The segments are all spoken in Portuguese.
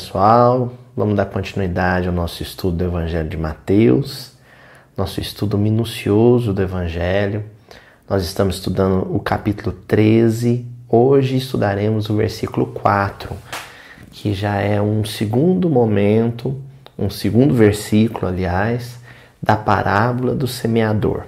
Pessoal, vamos dar continuidade ao nosso estudo do Evangelho de Mateus, nosso estudo minucioso do Evangelho. Nós estamos estudando o capítulo 13, hoje estudaremos o versículo 4, que já é um segundo momento, um segundo versículo, aliás, da parábola do semeador.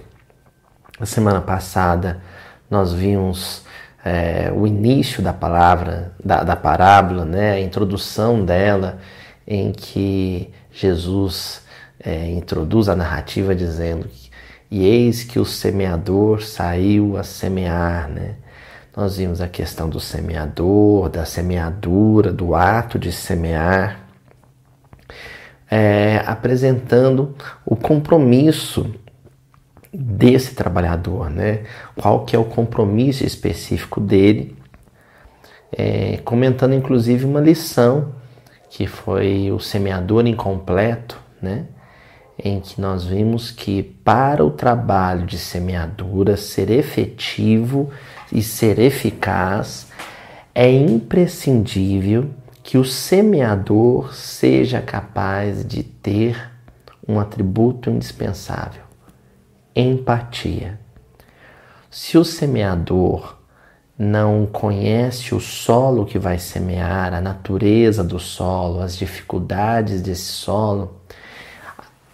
Na semana passada nós vimos é, o início da palavra, da, da parábola, né, a introdução dela, em que Jesus é, introduz a narrativa dizendo e eis que o semeador saiu a semear, né? Nós vimos a questão do semeador, da semeadura, do ato de semear, é, apresentando o compromisso desse trabalhador, né? Qual que é o compromisso específico dele? É, comentando inclusive uma lição que foi o semeador incompleto, né? Em que nós vimos que para o trabalho de semeadura ser efetivo e ser eficaz, é imprescindível que o semeador seja capaz de ter um atributo indispensável empatia. Se o semeador não conhece o solo que vai semear, a natureza do solo, as dificuldades desse solo,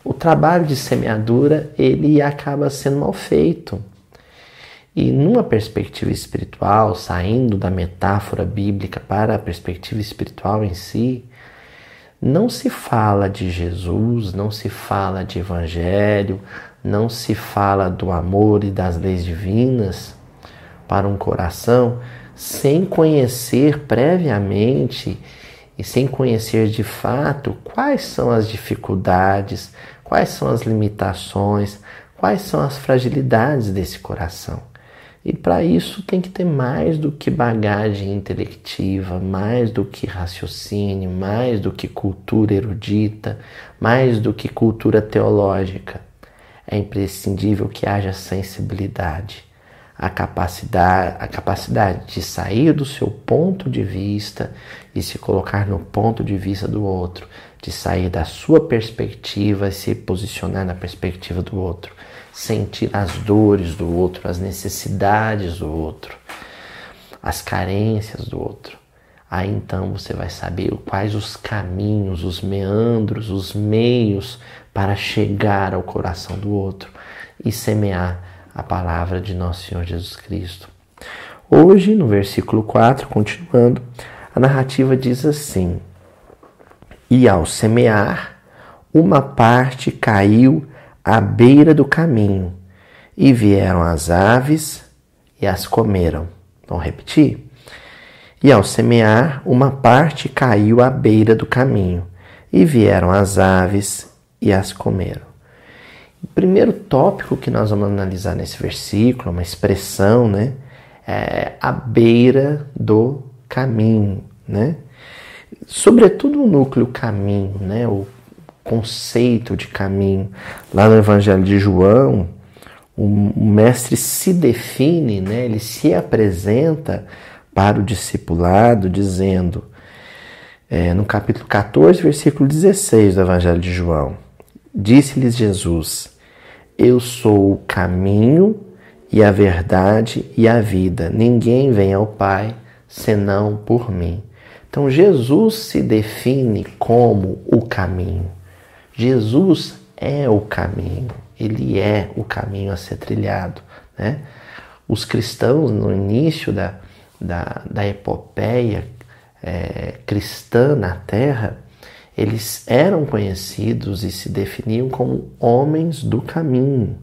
o trabalho de semeadura ele acaba sendo mal feito. E numa perspectiva espiritual, saindo da metáfora bíblica para a perspectiva espiritual em si, não se fala de Jesus, não se fala de evangelho, não se fala do amor e das leis divinas para um coração sem conhecer previamente e sem conhecer de fato quais são as dificuldades, quais são as limitações, quais são as fragilidades desse coração. E para isso tem que ter mais do que bagagem intelectiva, mais do que raciocínio, mais do que cultura erudita, mais do que cultura teológica é imprescindível que haja sensibilidade, a capacidade, a capacidade de sair do seu ponto de vista e se colocar no ponto de vista do outro, de sair da sua perspectiva e se posicionar na perspectiva do outro, sentir as dores do outro, as necessidades do outro, as carências do outro. Aí então você vai saber quais os caminhos, os meandros, os meios para chegar ao coração do outro e semear a palavra de nosso Senhor Jesus Cristo. Hoje, no versículo 4, continuando, a narrativa diz assim: E ao semear, uma parte caiu à beira do caminho, e vieram as aves e as comeram. Vamos repetir? E ao semear, uma parte caiu à beira do caminho, e vieram as aves e as comeram. O primeiro tópico que nós vamos analisar nesse versículo, uma expressão, né, é a beira do caminho, né? Sobretudo o núcleo caminho, né, o conceito de caminho. Lá no Evangelho de João, o mestre se define, né, ele se apresenta para o discipulado dizendo, é, no capítulo 14, versículo 16 do Evangelho de João, Disse-lhes Jesus: Eu sou o caminho e a verdade e a vida. Ninguém vem ao Pai senão por mim. Então Jesus se define como o caminho. Jesus é o caminho, ele é o caminho a ser trilhado. Né? Os cristãos, no início da, da, da epopeia é, cristã na terra, eles eram conhecidos e se definiam como homens do caminho.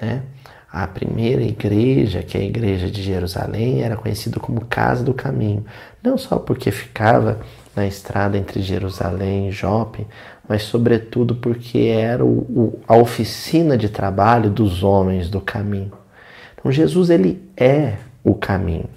Né? A primeira igreja, que é a igreja de Jerusalém, era conhecida como Casa do Caminho, não só porque ficava na estrada entre Jerusalém e Jope, mas sobretudo porque era o, o, a oficina de trabalho dos homens do caminho. Então Jesus ele é o caminho.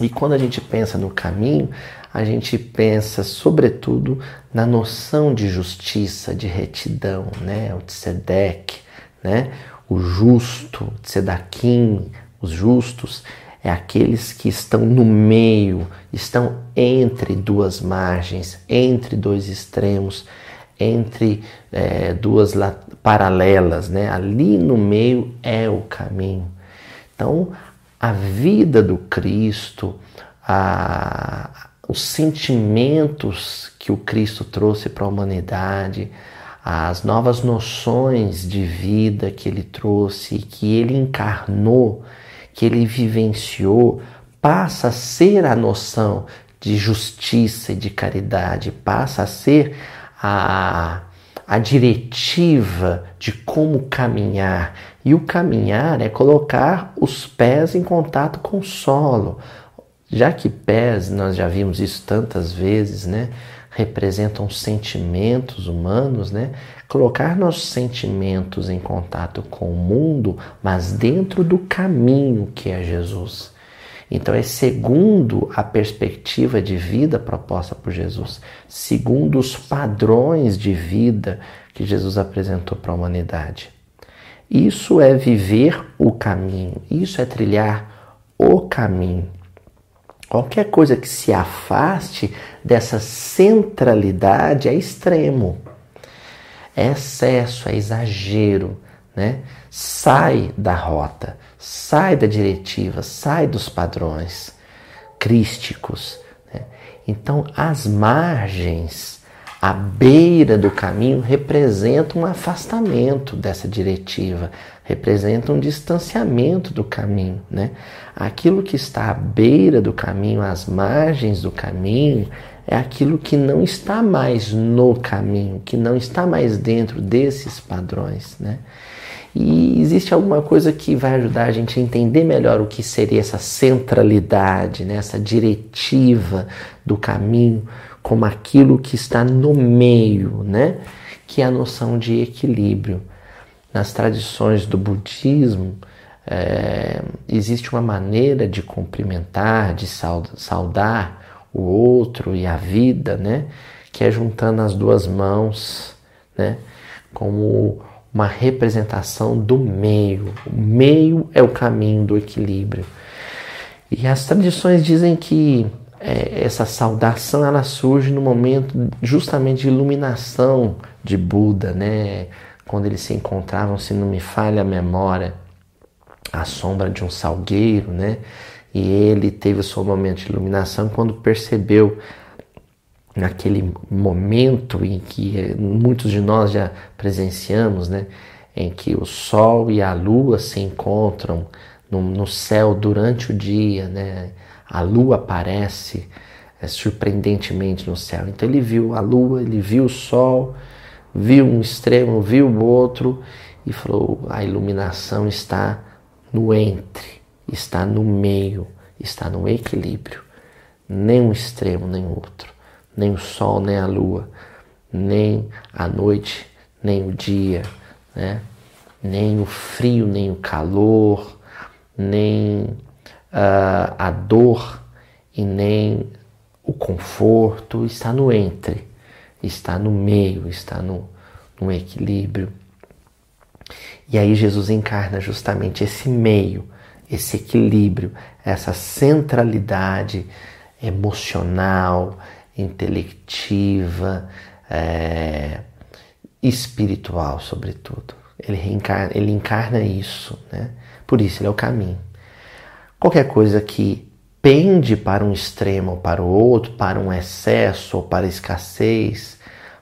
E quando a gente pensa no caminho, a gente pensa sobretudo na noção de justiça, de retidão, né? O tzedek, né? O justo, tzedakim, os justos, é aqueles que estão no meio, estão entre duas margens, entre dois extremos, entre é, duas paralelas, né? Ali no meio é o caminho. Então, a vida do Cristo, a, os sentimentos que o Cristo trouxe para a humanidade, as novas noções de vida que ele trouxe, que ele encarnou, que ele vivenciou, passa a ser a noção de justiça e de caridade, passa a ser a, a diretiva de como caminhar. E o caminhar é colocar os pés em contato com o solo. Já que pés, nós já vimos isso tantas vezes, né? representam sentimentos humanos, né? Colocar nossos sentimentos em contato com o mundo, mas dentro do caminho que é Jesus. Então é segundo a perspectiva de vida proposta por Jesus, segundo os padrões de vida que Jesus apresentou para a humanidade. Isso é viver o caminho, isso é trilhar o caminho. Qualquer coisa que se afaste dessa centralidade é extremo, é excesso, é exagero, né? Sai da rota, sai da diretiva, sai dos padrões crísticos. Né? Então, as margens, a beira do caminho representam um afastamento dessa diretiva, representa um distanciamento do caminho, né? Aquilo que está à beira do caminho, às margens do caminho, é aquilo que não está mais no caminho, que não está mais dentro desses padrões, né? E existe alguma coisa que vai ajudar a gente a entender melhor o que seria essa centralidade, né? essa diretiva do caminho, como aquilo que está no meio, né? que é a noção de equilíbrio nas tradições do budismo, é, existe uma maneira de cumprimentar, de saudar o outro e a vida, né? Que é juntando as duas mãos, né? Como uma representação do meio. O meio é o caminho do equilíbrio. E as tradições dizem que é, essa saudação ela surge no momento justamente de iluminação de Buda, né? Quando eles se encontravam, se não me falha a memória, à sombra de um salgueiro, né? E ele teve o seu momento de iluminação quando percebeu naquele momento em que eh, muitos de nós já presenciamos, né? Em que o sol e a lua se encontram no, no céu durante o dia, né? A lua aparece é, surpreendentemente no céu. Então ele viu a lua, ele viu o sol, viu um extremo, viu o outro e falou: a iluminação está no entre, está no meio, está no equilíbrio. Nem um extremo, nem outro. Nem o sol, nem a lua, nem a noite, nem o dia, né? nem o frio, nem o calor, nem uh, a dor e nem o conforto, está no entre está no meio, está no, no equilíbrio. E aí Jesus encarna justamente esse meio, esse equilíbrio, essa centralidade emocional, intelectiva, é, espiritual, sobretudo. Ele, reencarna, ele encarna isso, né? Por isso ele é o caminho. Qualquer coisa que pende para um extremo ou para o outro, para um excesso ou para escassez,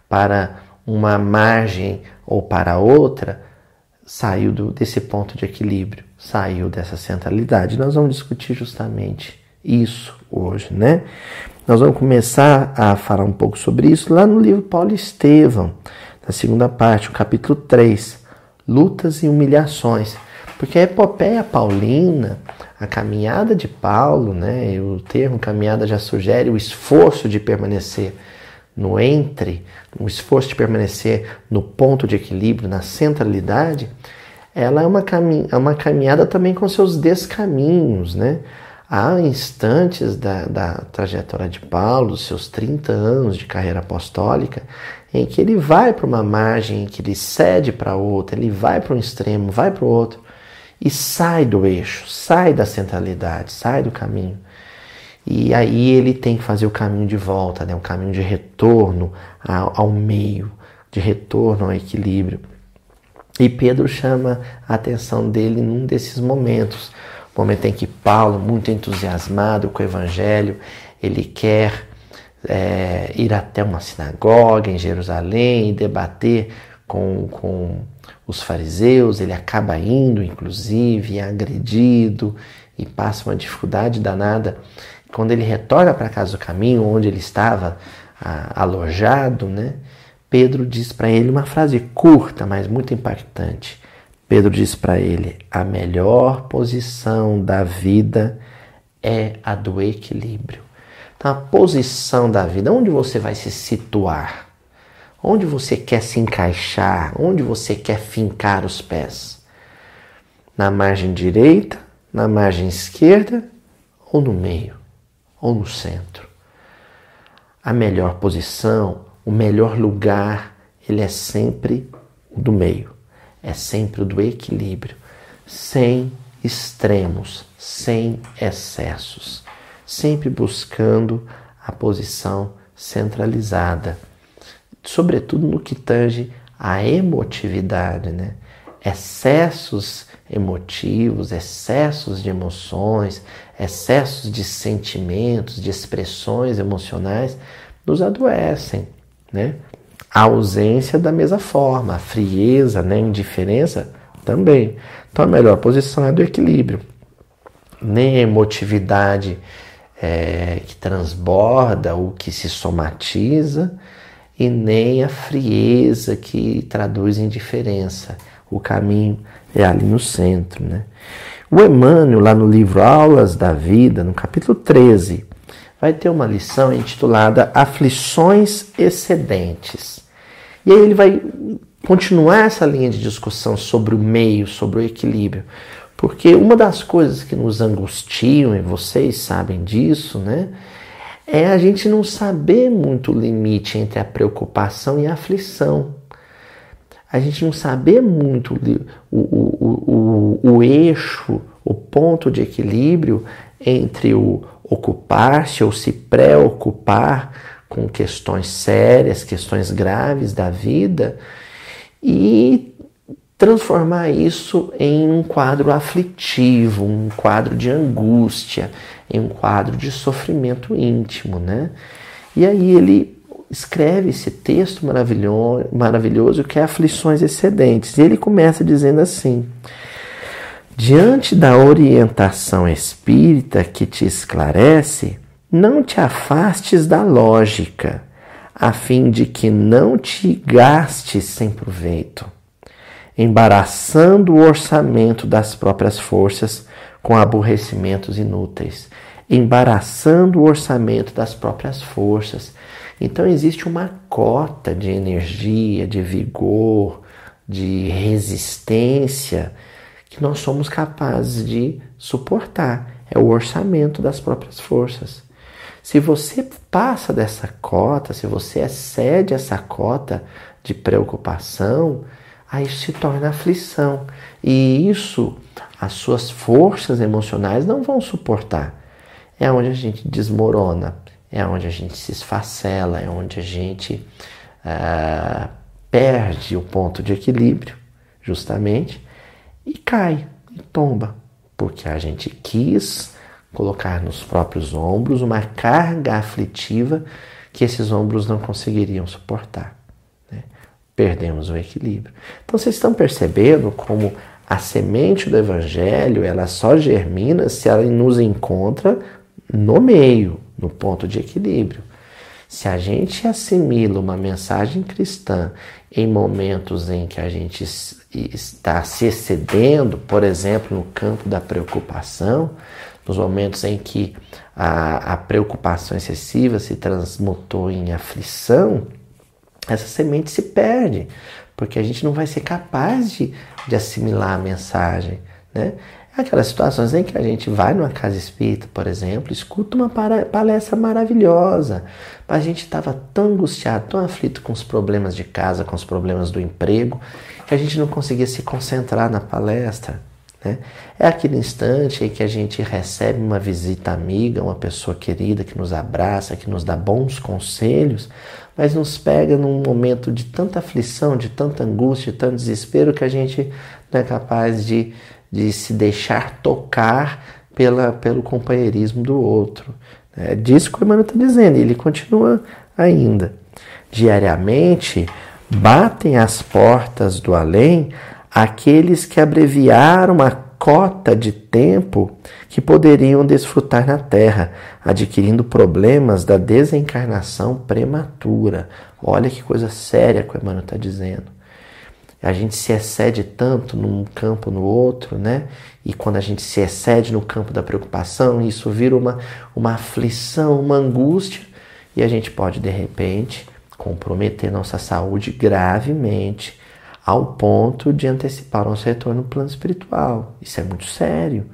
para uma margem ou para outra, saiu do, desse ponto de equilíbrio, saiu dessa centralidade. Nós vamos discutir justamente isso hoje, né? Nós vamos começar a falar um pouco sobre isso lá no livro Paulo Estevão, na segunda parte, o capítulo 3, Lutas e Humilhações. Porque a epopeia paulina, a caminhada de Paulo, né, o termo caminhada já sugere o esforço de permanecer no entre, o esforço de permanecer no ponto de equilíbrio, na centralidade, ela é uma, é uma caminhada também com seus descaminhos, né? Há instantes da, da trajetória de Paulo, seus 30 anos de carreira apostólica, em que ele vai para uma margem, em que ele cede para outra, ele vai para um extremo, vai para o outro. e sai do eixo, sai da centralidade, sai do caminho. E aí ele tem que fazer o caminho de volta, né? um caminho de retorno ao, ao meio, de retorno ao equilíbrio. E Pedro chama a atenção dele num desses momentos, o momento em que Paulo, muito entusiasmado com o evangelho, ele quer é, ir até uma sinagoga em Jerusalém e debater com, com os fariseus, ele acaba indo, inclusive, agredido e passa uma dificuldade danada. Quando ele retorna para casa do caminho, onde ele estava a, alojado, né? Pedro diz para ele uma frase curta, mas muito impactante. Pedro diz para ele: a melhor posição da vida é a do equilíbrio. Então, a posição da vida, onde você vai se situar? Onde você quer se encaixar? Onde você quer fincar os pés? Na margem direita, na margem esquerda ou no meio? Ou no centro? A melhor posição, o melhor lugar, ele é sempre o do meio, é sempre o do equilíbrio, sem extremos, sem excessos, sempre buscando a posição centralizada sobretudo no que tange a emotividade, né? Excessos emotivos, excessos de emoções, excessos de sentimentos, de expressões emocionais nos adoecem, né? A ausência da mesma forma, a frieza, né? indiferença também. Então a melhor posição é do equilíbrio. Nem a emotividade é, que transborda ou que se somatiza, e nem a frieza que traduz indiferença. O caminho é ali no centro. Né? O Emmanuel, lá no livro Aulas da Vida, no capítulo 13, vai ter uma lição intitulada Aflições Excedentes. E aí ele vai continuar essa linha de discussão sobre o meio, sobre o equilíbrio. Porque uma das coisas que nos angustiam, e vocês sabem disso, né? é a gente não saber muito o limite entre a preocupação e a aflição. A gente não saber muito o, o, o, o eixo, o ponto de equilíbrio entre o ocupar-se ou se preocupar com questões sérias, questões graves da vida e transformar isso em um quadro aflitivo, um quadro de angústia, em um quadro de sofrimento íntimo, né? E aí ele escreve esse texto maravilhoso, maravilhoso que é Aflições Excedentes. E ele começa dizendo assim: Diante da orientação espírita que te esclarece, não te afastes da lógica, a fim de que não te gastes sem proveito, embaraçando o orçamento das próprias forças com aborrecimentos inúteis, embaraçando o orçamento das próprias forças. Então existe uma cota de energia, de vigor, de resistência que nós somos capazes de suportar. É o orçamento das próprias forças. Se você passa dessa cota, se você excede essa cota de preocupação, aí se torna aflição. E isso as suas forças emocionais não vão suportar. É onde a gente desmorona, é onde a gente se esfacela, é onde a gente uh, perde o ponto de equilíbrio, justamente, e cai, e tomba, porque a gente quis colocar nos próprios ombros uma carga aflitiva que esses ombros não conseguiriam suportar. Né? Perdemos o equilíbrio. Então vocês estão percebendo como a semente do evangelho, ela só germina se ela nos encontra no meio, no ponto de equilíbrio. Se a gente assimila uma mensagem cristã em momentos em que a gente está se excedendo, por exemplo, no campo da preocupação, nos momentos em que a, a preocupação excessiva se transmutou em aflição, essa semente se perde, porque a gente não vai ser capaz de, de assimilar a mensagem, né? É aquelas situações em que a gente vai numa casa espírita, por exemplo, escuta uma palestra maravilhosa, mas a gente estava tão angustiado, tão aflito com os problemas de casa, com os problemas do emprego, que a gente não conseguia se concentrar na palestra. Né? É aquele instante em que a gente recebe uma visita amiga, uma pessoa querida que nos abraça, que nos dá bons conselhos, mas nos pega num momento de tanta aflição, de tanta angústia, de tanto desespero que a gente não é capaz de, de se deixar tocar pela, pelo companheirismo do outro. É disso que o Emmanuel está dizendo, ele continua ainda. Diariamente batem as portas do além aqueles que abreviaram a cota de tempo que poderiam desfrutar na Terra, adquirindo problemas da desencarnação prematura. Olha que coisa séria que o Emmanuel está dizendo. A gente se excede tanto num campo no outro, né? E quando a gente se excede no campo da preocupação, isso vira uma, uma aflição, uma angústia, e a gente pode, de repente, comprometer nossa saúde gravemente ao ponto de antecipar nosso retorno no plano espiritual. Isso é muito sério,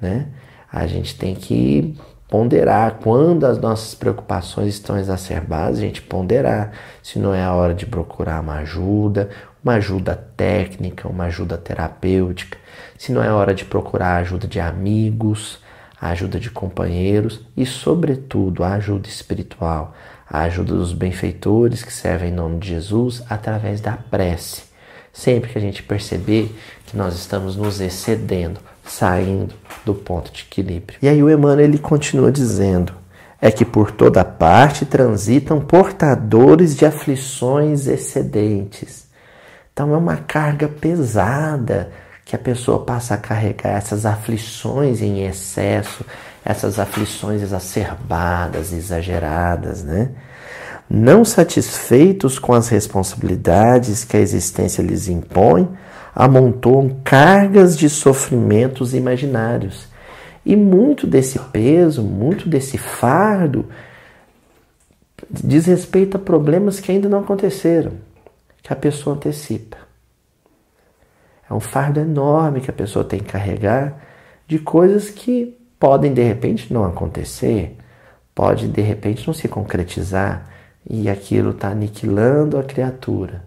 né? A gente tem que ponderar quando as nossas preocupações estão exacerbadas, a gente ponderar se não é a hora de procurar uma ajuda, uma ajuda técnica, uma ajuda terapêutica, se não é hora de procurar a ajuda de amigos, a ajuda de companheiros e, sobretudo, a ajuda espiritual, a ajuda dos benfeitores que servem em nome de Jesus através da prece. Sempre que a gente perceber que nós estamos nos excedendo, saindo do ponto de equilíbrio. E aí o Emmanuel ele continua dizendo: é que por toda parte transitam portadores de aflições excedentes. Então é uma carga pesada que a pessoa passa a carregar essas aflições em excesso, essas aflições exacerbadas, exageradas, né? Não satisfeitos com as responsabilidades que a existência lhes impõe, amontoam cargas de sofrimentos imaginários. E muito desse peso, muito desse fardo, diz respeito a problemas que ainda não aconteceram, que a pessoa antecipa. É um fardo enorme que a pessoa tem que carregar de coisas que podem de repente não acontecer, pode de repente não se concretizar e aquilo está aniquilando a criatura.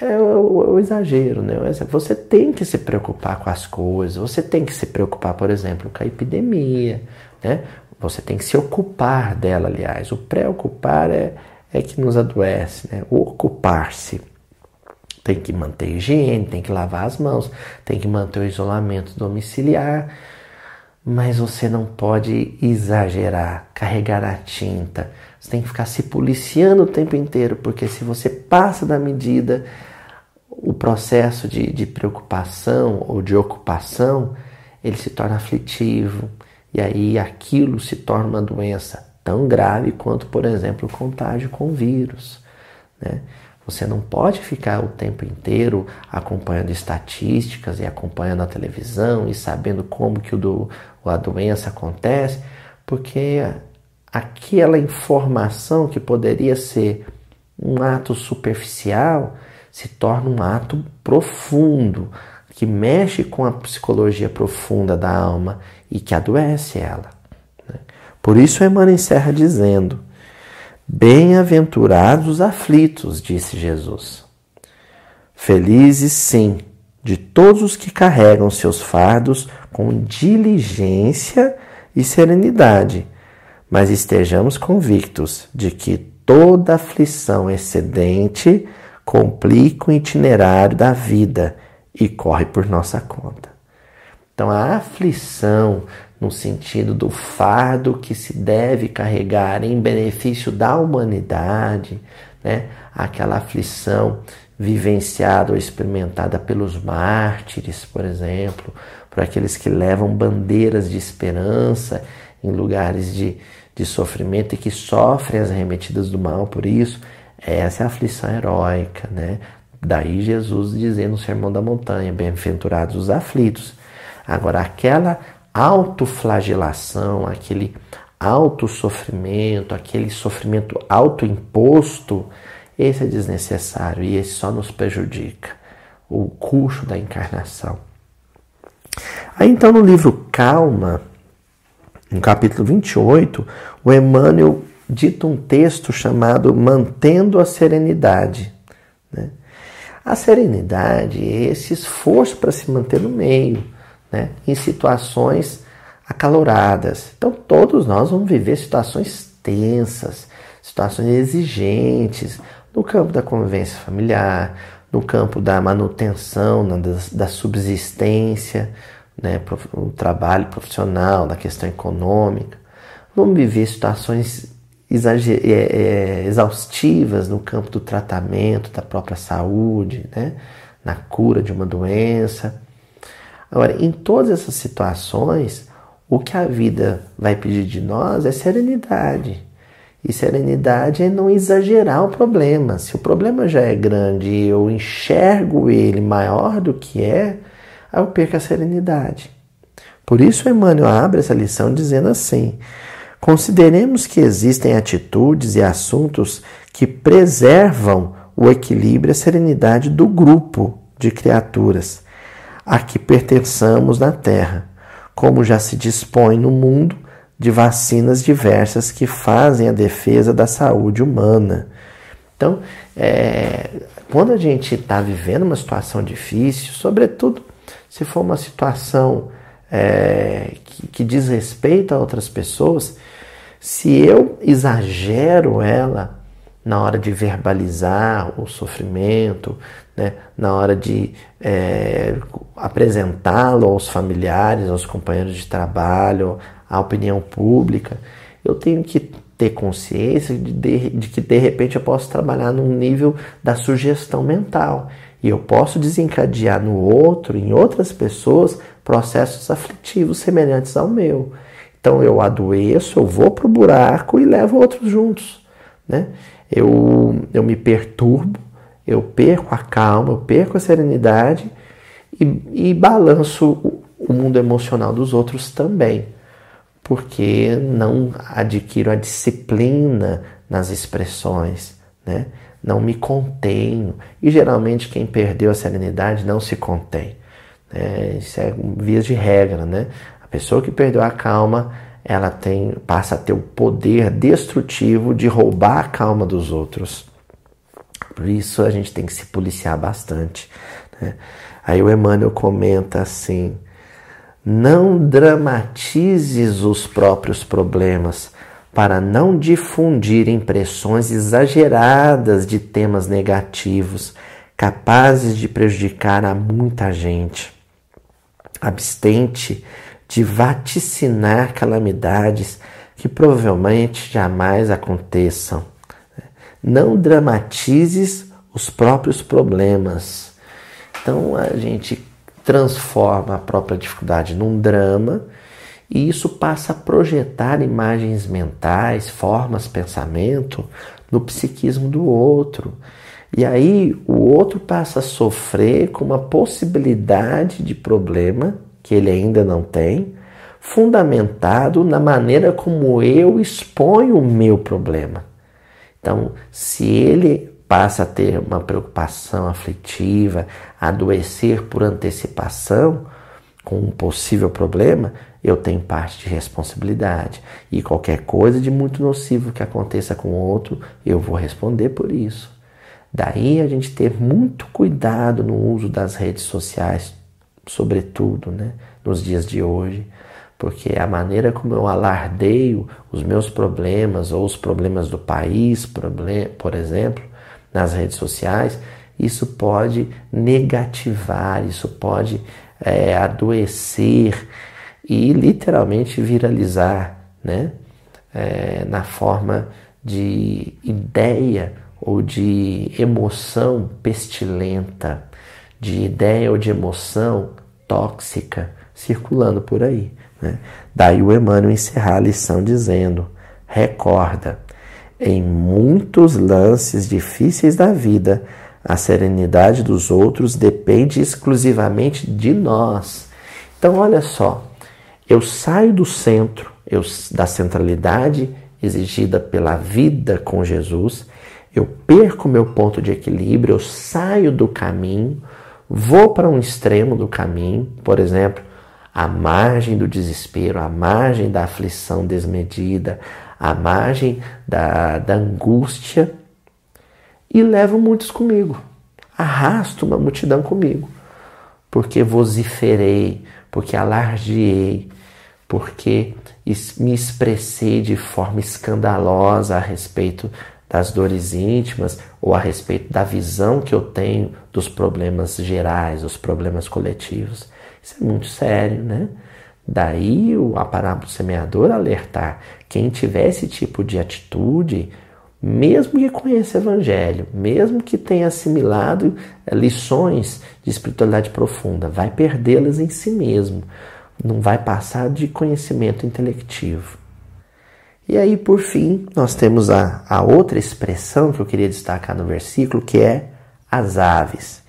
É o, o, exagero, né? Você tem que se preocupar com as coisas, você tem que se preocupar, por exemplo, com a epidemia, né? Você tem que se ocupar dela, aliás. O preocupar é, é que nos adoece, né? Ocupar-se. Tem que manter higiene, tem que lavar as mãos, tem que manter o isolamento domiciliar, mas você não pode exagerar, carregar a tinta. Você tem que ficar se policiando o tempo inteiro, porque se você passa da medida, o processo de, de preocupação ou de ocupação ele se torna aflitivo, e aí aquilo se torna uma doença tão grave quanto, por exemplo, o contágio com vírus. Né? Você não pode ficar o tempo inteiro acompanhando estatísticas e acompanhando a televisão e sabendo como que o do, a doença acontece, porque aquela informação que poderia ser um ato superficial se torna um ato profundo, que mexe com a psicologia profunda da alma e que adoece ela. Por isso Emmanuel encerra dizendo: Bem-aventurados os aflitos, disse Jesus. Felizes, sim, de todos os que carregam seus fardos com diligência e serenidade, mas estejamos convictos de que toda aflição excedente complica o itinerário da vida e corre por nossa conta. Então, a aflição no sentido do fardo que se deve carregar em benefício da humanidade, né? aquela aflição vivenciada ou experimentada pelos mártires, por exemplo, por aqueles que levam bandeiras de esperança em lugares de, de sofrimento e que sofrem as remetidas do mal por isso. Essa é a aflição heróica, né? Daí Jesus dizendo no Sermão da Montanha: Bem-aventurados os aflitos. Agora, aquela autoflagelação, aquele autossofrimento, aquele sofrimento autoimposto, esse é desnecessário e esse só nos prejudica. O custo da encarnação. Aí então no livro Calma, no capítulo 28, o Emmanuel dita um texto chamado Mantendo a Serenidade. Né? A serenidade é esse esforço para se manter no meio, né? em situações acaloradas. Então, todos nós vamos viver situações tensas, situações exigentes no campo da convivência familiar, no campo da manutenção, da, da subsistência, né, o trabalho profissional, da questão econômica. Vamos viver situações é, é, exaustivas no campo do tratamento, da própria saúde, né, na cura de uma doença. Agora, em todas essas situações, o que a vida vai pedir de nós é serenidade. E serenidade é não exagerar o problema. Se o problema já é grande e eu enxergo ele maior do que é, aí eu perco a serenidade. Por isso Emmanuel abre essa lição dizendo assim: consideremos que existem atitudes e assuntos que preservam o equilíbrio e a serenidade do grupo de criaturas a que pertençamos na Terra, como já se dispõe no mundo de vacinas diversas que fazem a defesa da saúde humana. Então, é, quando a gente está vivendo uma situação difícil, sobretudo se for uma situação é, que, que diz respeito a outras pessoas, se eu exagero ela na hora de verbalizar o sofrimento, né, na hora de é, apresentá-lo aos familiares, aos companheiros de trabalho, à opinião pública, eu tenho que ter consciência de, de, de, que de repente eu posso trabalhar num nível da sugestão mental e eu posso desencadear no outro, em outras pessoas, processos aflitivos semelhantes ao meu. Então eu adoeço, eu vou para o buraco e levo outros juntos. Né? Eu, eu me perturbo, eu perco a calma, eu perco a serenidade e, e balanço o, mundo emocional dos outros também porque não adquiro a disciplina nas expressões, né? não me contenho. E geralmente quem perdeu a serenidade não se contém. Né? Isso é vias de regra. Né? A pessoa que perdeu a calma, ela tem, passa a ter o poder destrutivo de roubar a calma dos outros. Por isso a gente tem que se policiar bastante. Né? Aí o Emmanuel comenta assim não dramatizes os próprios problemas para não difundir impressões exageradas de temas negativos capazes de prejudicar a muita gente. Abstente de vaticinar calamidades que provavelmente jamais aconteçam. Não dramatizes os próprios problemas. Então a gente transforma a própria dificuldade num drama e isso passa a projetar imagens mentais, formas, pensamento no psiquismo do outro. E aí o outro passa a sofrer com uma possibilidade de problema que ele ainda não tem, fundamentado na maneira como eu exponho o meu problema. Então, se ele passa a ter uma preocupação aflitiva, adoecer por antecipação com um possível problema, eu tenho parte de responsabilidade. E qualquer coisa de muito nocivo que aconteça com o outro, eu vou responder por isso. Daí a gente ter muito cuidado no uso das redes sociais, sobretudo né, nos dias de hoje, porque a maneira como eu alardeio os meus problemas ou os problemas do país, por exemplo, nas redes sociais, isso pode negativar, isso pode é, adoecer e literalmente viralizar, né? É, na forma de ideia ou de emoção pestilenta, de ideia ou de emoção tóxica circulando por aí. Né? Daí o Emmanuel encerrar a lição dizendo: recorda, em muitos lances difíceis da vida, a serenidade dos outros depende exclusivamente de nós. Então, olha só, eu saio do centro, eu, da centralidade exigida pela vida com Jesus, eu perco meu ponto de equilíbrio, eu saio do caminho, vou para um extremo do caminho, por exemplo, a margem do desespero, a margem da aflição desmedida, à margem da, da angústia e levo muitos comigo. arrasto uma multidão comigo, porque vociferei, porque alardeei, porque me expressei de forma escandalosa a respeito das dores íntimas ou a respeito da visão que eu tenho dos problemas gerais, dos problemas coletivos. Isso é muito sério, né? Daí a parábola do semeador alertar quem tiver esse tipo de atitude, mesmo que conheça o Evangelho, mesmo que tenha assimilado lições de espiritualidade profunda, vai perdê-las em si mesmo, não vai passar de conhecimento intelectivo. E aí, por fim, nós temos a, a outra expressão que eu queria destacar no versículo, que é as aves.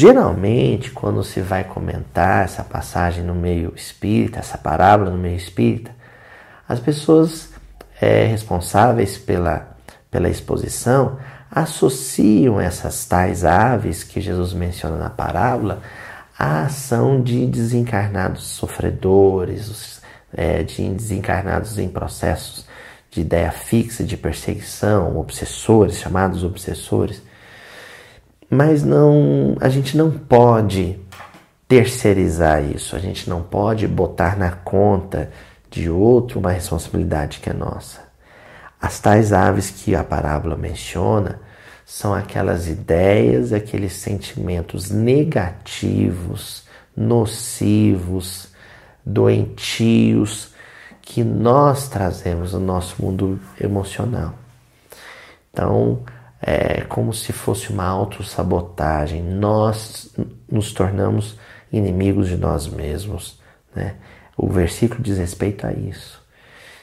Geralmente, quando se vai comentar essa passagem no meio espírita, essa parábola no meio espírita, as pessoas é, responsáveis pela, pela exposição associam essas tais aves que Jesus menciona na parábola à ação de desencarnados sofredores, é, de desencarnados em processos de ideia fixa, de perseguição, obsessores, chamados obsessores. Mas não, a gente não pode terceirizar isso, a gente não pode botar na conta de outro uma responsabilidade que é nossa. As tais aves que a parábola menciona são aquelas ideias, aqueles sentimentos negativos, nocivos, doentios que nós trazemos no nosso mundo emocional. Então, é como se fosse uma autossabotagem. Nós nos tornamos inimigos de nós mesmos. Né? O versículo diz respeito a isso.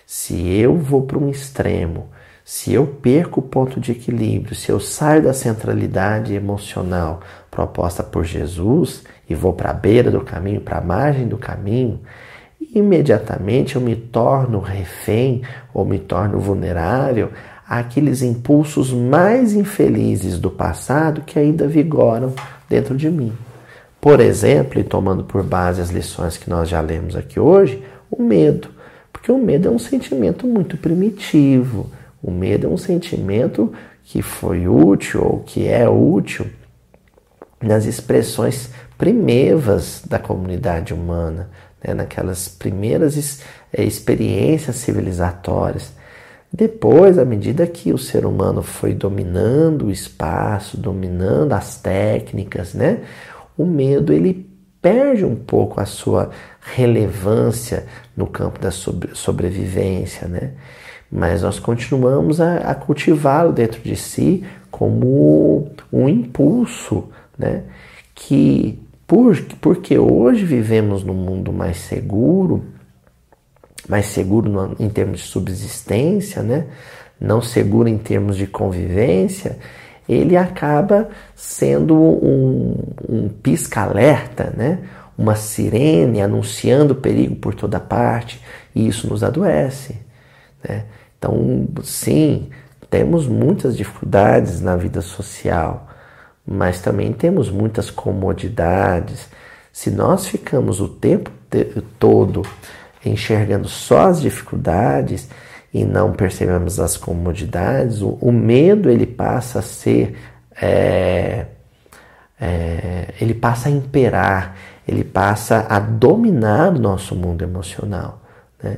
Se eu vou para um extremo, se eu perco o ponto de equilíbrio, se eu saio da centralidade emocional proposta por Jesus e vou para a beira do caminho, para a margem do caminho, imediatamente eu me torno refém ou me torno vulnerável àqueles impulsos mais infelizes do passado que ainda vigoram dentro de mim. Por exemplo, e tomando por base as lições que nós já lemos aqui hoje, o medo. Porque o medo é um sentimento muito primitivo. O medo é um sentimento que foi útil ou que é útil nas expressões primevas da comunidade humana, né, naquelas primeiras é, experiências civilizatórias. Depois, à medida que o ser humano foi dominando o espaço, dominando as técnicas, né, o medo ele perde um pouco a sua relevância no campo da sobrevivência, né? Mas nós continuamos a, a cultivá-lo dentro de si como um impulso, né? Que por, porque hoje vivemos num mundo mais seguro, mais seguro no, em termos de subsistência, né? não seguro em termos de convivência, ele acaba sendo um, um pisca-alerta, né? uma sirene anunciando perigo por toda parte, e isso nos adoece. Né? Então, sim, temos muitas dificuldades na vida social, mas também temos muitas comodidades. Se nós ficamos o tempo todo enxergando só as dificuldades e não percebemos as comodidades, o, o medo ele passa a ser, é, é, ele passa a imperar, ele passa a dominar o nosso mundo emocional, né?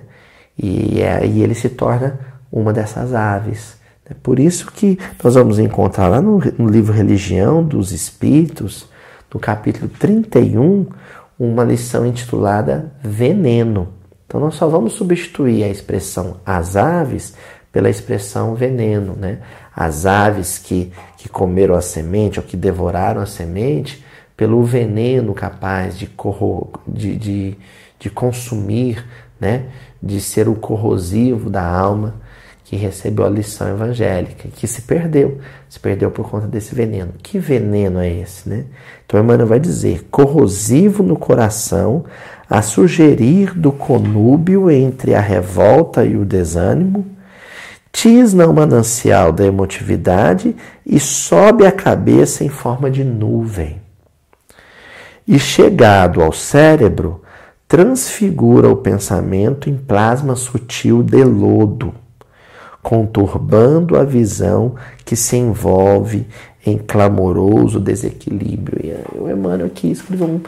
E aí ele se torna uma dessas aves é por isso que nós vamos encontrar lá no, no livro Religião dos Espíritos, no capítulo 31, uma lição intitulada Veneno. Então nós só vamos substituir a expressão as aves pela expressão veneno, né? As aves que, que comeram a semente ou que devoraram a semente, pelo veneno capaz de, corro, de, de, de consumir, né? De ser o corrosivo da alma que recebeu a lição evangélica, que se perdeu, se perdeu por conta desse veneno. Que veneno é esse, né? Então Emmanuel vai dizer: corrosivo no coração, a sugerir do conúbio entre a revolta e o desânimo, tisna o manancial da emotividade e sobe a cabeça em forma de nuvem. E chegado ao cérebro, transfigura o pensamento em plasma sutil de lodo conturbando a visão que se envolve em clamoroso desequilíbrio. E o Emmanuel aqui escreveu um,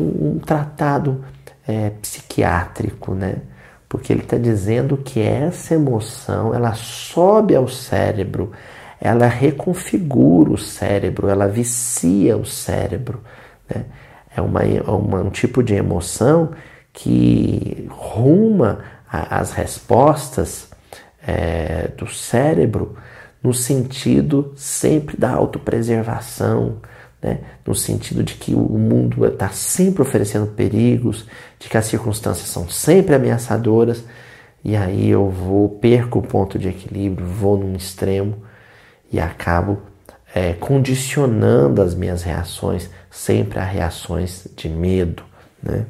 um, um tratado é, psiquiátrico, né? Porque ele está dizendo que essa emoção ela sobe ao cérebro, ela reconfigura o cérebro, ela vicia o cérebro. Né? É uma, uma, um tipo de emoção que ruma a, as respostas é, do cérebro no sentido sempre da autopreservação, né? no sentido de que o mundo está sempre oferecendo perigos, de que as circunstâncias são sempre ameaçadoras, e aí eu vou, perco o ponto de equilíbrio, vou num extremo e acabo é, condicionando as minhas reações sempre a reações de medo. Né?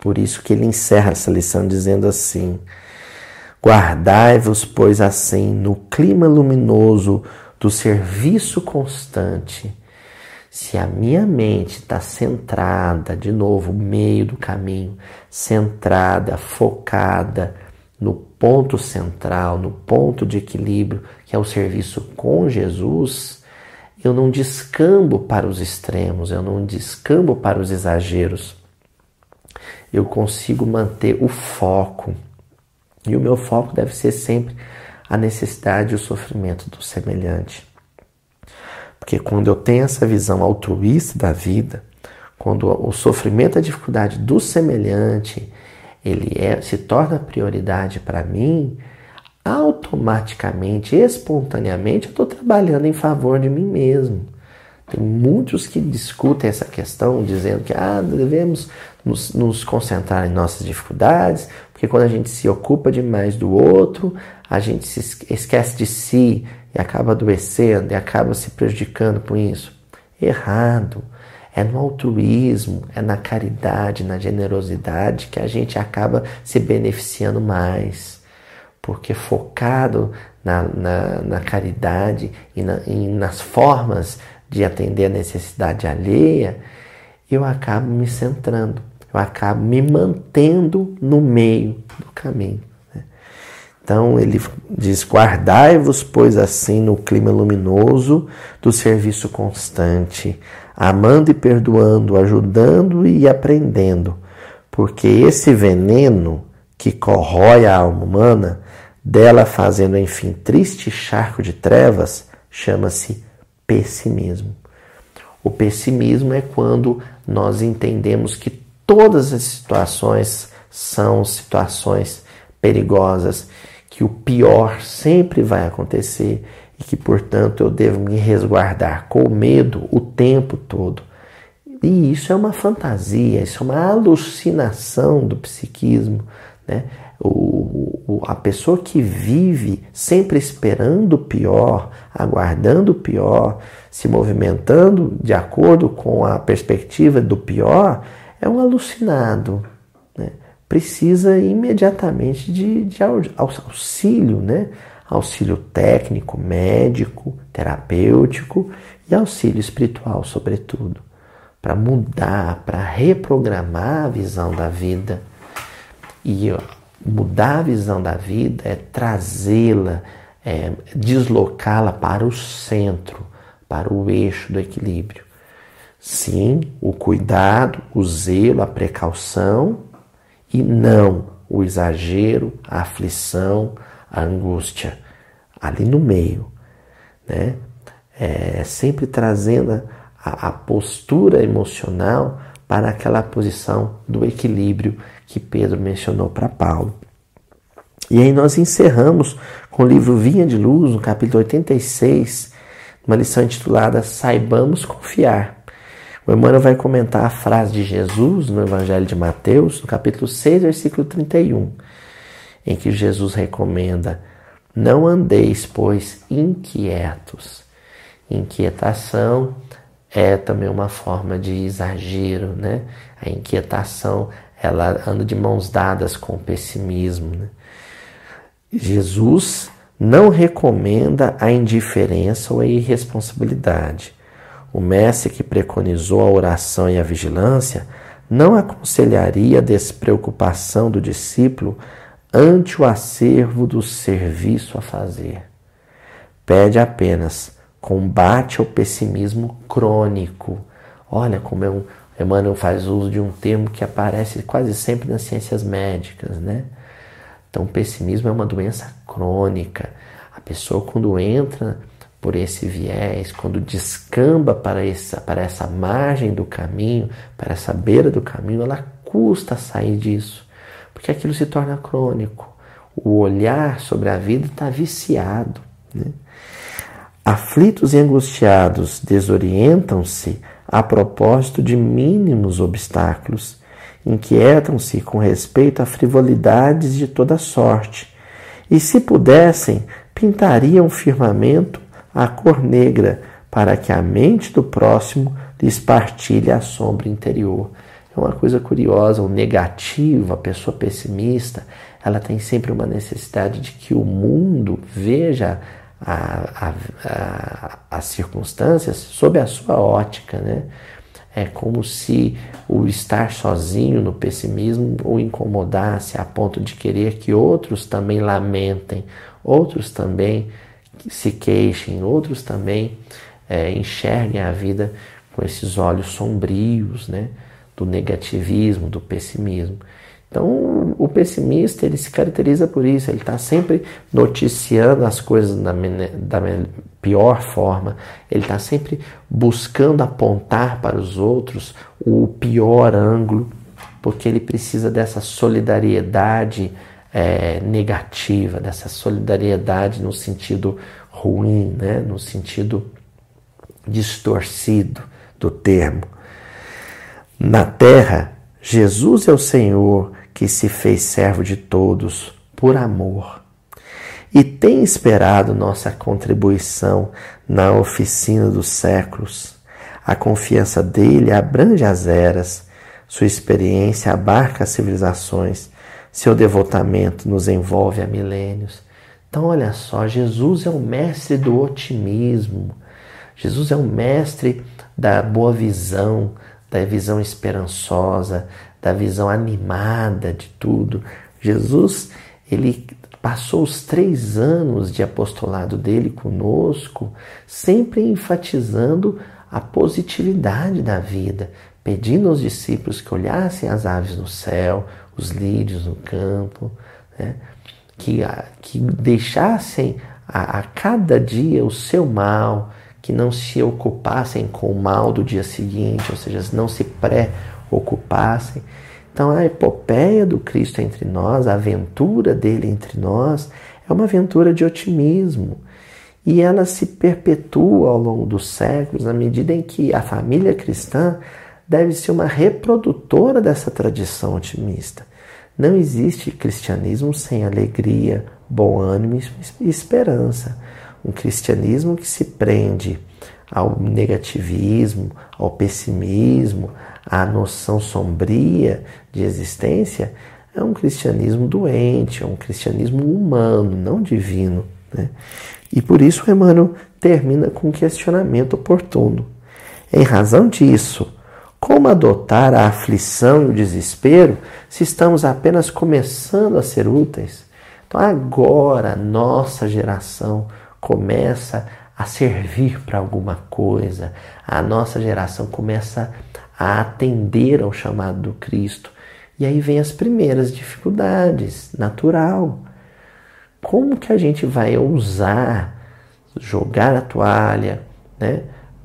Por isso que ele encerra essa lição dizendo assim: Guardai-vos, pois, assim, no clima luminoso do serviço constante se a minha mente está centrada, de novo, meio do caminho, centrada, focada no ponto central, no ponto de equilíbrio, que é o serviço com Jesus, eu não descambo para os extremos, eu não descambo para os exageros. Eu consigo manter o foco. E o meu foco deve ser sempre a necessidade e o sofrimento do semelhante. Porque quando eu tenho essa visão altruísta da vida, quando o sofrimento, a dificuldade do semelhante, ele é, se torna prioridade para mim, automaticamente, espontaneamente, eu estou trabalhando em favor de mim mesmo. Tem muitos que discutem essa questão, dizendo que ah, devemos nos, nos, concentrar em nossas dificuldades, porque quando a gente se ocupa demais do outro, a gente se esquece de si e acaba adoecendo e acaba se prejudicando com isso. Errado. É no altruísmo, é na caridade, na generosidade que a gente acaba se beneficiando mais. Porque focado na, na, na caridade e, na, e nas formas de atender a necessidade alheia, eu acabo me centrando, eu acabo me mantendo no meio do caminho. Então ele diz: Guardai-vos, pois, assim no clima luminoso do serviço constante, amando e perdoando, ajudando e aprendendo, porque esse veneno que corrói a alma humana, dela fazendo, enfim, triste charco de trevas, chama-se pessimismo. O pessimismo é quando nós entendemos que todas as situações são situações perigosas que o pior sempre vai acontecer e que, portanto, eu devo me resguardar com medo o tempo todo. E isso é uma fantasia, isso é uma alucinação do psiquismo. Né? O, o, a pessoa que vive sempre esperando o pior, aguardando o pior, se movimentando de acordo com a perspectiva do pior, é um alucinado precisa imediatamente de, de auxílio, né? Auxílio técnico, médico, terapêutico e auxílio espiritual, sobretudo, para mudar, para reprogramar a visão da vida. E mudar a visão da vida é trazê-la, é deslocá-la para o centro, para o eixo do equilíbrio. Sim, o cuidado, o zelo, a precaução, e não o exagero, a aflição, a angústia. Ali no meio, né? É, sempre trazendo a, a postura emocional para aquela posição do equilíbrio que Pedro mencionou para Paulo. E aí nós encerramos com o livro Vinha de Luz, no capítulo 86, uma lição intitulada Saibamos Confiar. O Emmanuel vai comentar a frase de Jesus no Evangelho de Mateus, no capítulo 6, versículo 31, em que Jesus recomenda: Não andeis, pois, inquietos. Inquietação é também uma forma de exagero, né? A inquietação, ela anda de mãos dadas com o pessimismo. Né? Jesus não recomenda a indiferença ou a irresponsabilidade. O mestre que preconizou a oração e a vigilância não aconselharia a despreocupação do discípulo ante o acervo do serviço a fazer. Pede apenas combate ao pessimismo crônico. Olha como é um, Emmanuel faz uso de um termo que aparece quase sempre nas ciências médicas, né? Então, pessimismo é uma doença crônica. A pessoa, quando entra por esse viés, quando descamba para essa, para essa margem do caminho, para essa beira do caminho, ela custa sair disso, porque aquilo se torna crônico. O olhar sobre a vida está viciado. Né? Aflitos e angustiados desorientam-se a propósito de mínimos obstáculos, inquietam-se com respeito a frivolidades de toda sorte, e se pudessem, pintariam firmamento a cor negra, para que a mente do próximo lhes partilhe a sombra interior. É uma coisa curiosa, o negativo, a pessoa pessimista, ela tem sempre uma necessidade de que o mundo veja a, a, a, as circunstâncias sob a sua ótica, né? É como se o estar sozinho no pessimismo o incomodasse a ponto de querer que outros também lamentem, outros também se queixem, outros também é, enxerguem a vida com esses olhos sombrios, né? Do negativismo, do pessimismo. Então, o pessimista ele se caracteriza por isso, ele está sempre noticiando as coisas da, da pior forma, ele está sempre buscando apontar para os outros o pior ângulo, porque ele precisa dessa solidariedade é, negativa, dessa solidariedade no sentido ruim, né? no sentido distorcido do termo. Na terra, Jesus é o Senhor que se fez servo de todos por amor e tem esperado nossa contribuição na oficina dos séculos. A confiança dele abrange as eras, sua experiência abarca as civilizações, seu devotamento nos envolve há milênios. Então, olha só, Jesus é o mestre do otimismo, Jesus é o mestre da boa visão, da visão esperançosa, da visão animada de tudo. Jesus, ele passou os três anos de apostolado dele conosco, sempre enfatizando a positividade da vida, pedindo aos discípulos que olhassem as aves no céu, os lírios no campo, né? que, que deixassem a, a cada dia o seu mal, que não se ocupassem com o mal do dia seguinte, ou seja, não se pré-ocupassem. Então, a epopeia do Cristo entre nós, a aventura dele entre nós, é uma aventura de otimismo. E ela se perpetua ao longo dos séculos, na medida em que a família cristã deve ser uma reprodutora dessa tradição otimista. Não existe cristianismo sem alegria, bom ânimo e esperança um cristianismo que se prende ao negativismo, ao pessimismo, à noção sombria de existência, é um cristianismo doente, é um cristianismo humano, não divino. Né? E por isso Emmanuel termina com um questionamento oportuno. Em razão disso, como adotar a aflição e o desespero se estamos apenas começando a ser úteis? Então, agora, nossa geração começa a servir para alguma coisa, a nossa geração começa a atender ao chamado do Cristo. E aí vem as primeiras dificuldades, natural. Como que a gente vai ousar jogar a toalha, né?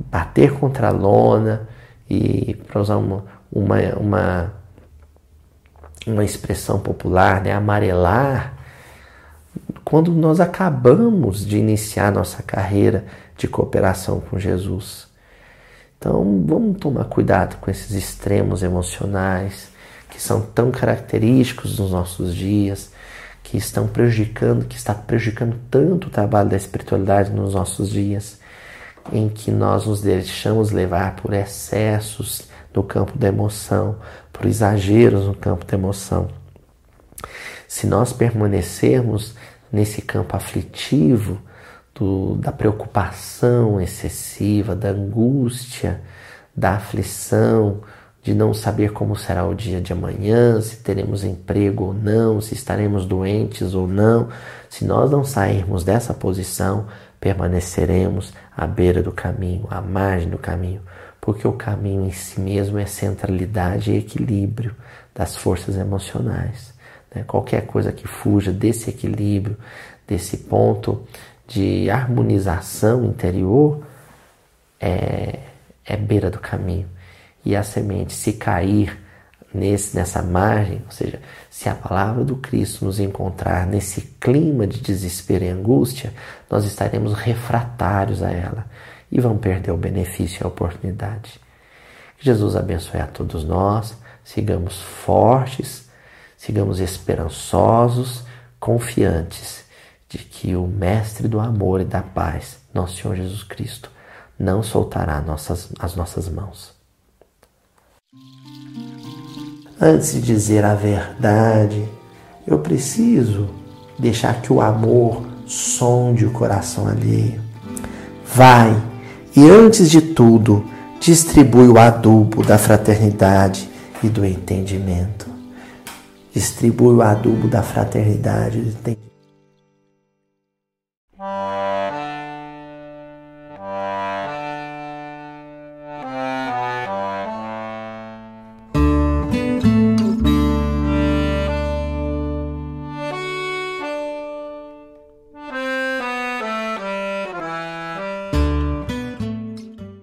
bater contra a lona e, para usar uma, uma, uma, uma expressão popular, né? amarelar quando nós acabamos de iniciar nossa carreira de cooperação com Jesus. Então, vamos tomar cuidado com esses extremos emocionais que são tão característicos dos nossos dias, que estão prejudicando, que está prejudicando tanto o trabalho da espiritualidade nos nossos dias, em que nós nos deixamos levar por excessos no campo da emoção, por exageros no campo da emoção. Se nós permanecermos nesse campo aflitivo, do, da preocupação excessiva, da angústia, da aflição, de não saber como será o dia de amanhã, se teremos emprego ou não, se estaremos doentes ou não. Se nós não sairmos dessa posição, permaneceremos à beira do caminho, à margem do caminho, porque o caminho em si mesmo é centralidade e equilíbrio das forças emocionais. Né? Qualquer coisa que fuja desse equilíbrio, desse ponto de harmonização interior, é, é beira do caminho. E a semente, se cair nesse, nessa margem, ou seja, se a palavra do Cristo nos encontrar nesse clima de desespero e angústia, nós estaremos refratários a ela e vamos perder o benefício e a oportunidade. Que Jesus abençoe a todos nós, sigamos fortes, sigamos esperançosos, confiantes de que o Mestre do amor e da paz, nosso Senhor Jesus Cristo, não soltará nossas, as nossas mãos. Antes de dizer a verdade, eu preciso deixar que o amor sonde o coração alheio. Vai e, antes de tudo, distribui o adubo da fraternidade e do entendimento. Distribui o adubo da fraternidade e do entendimento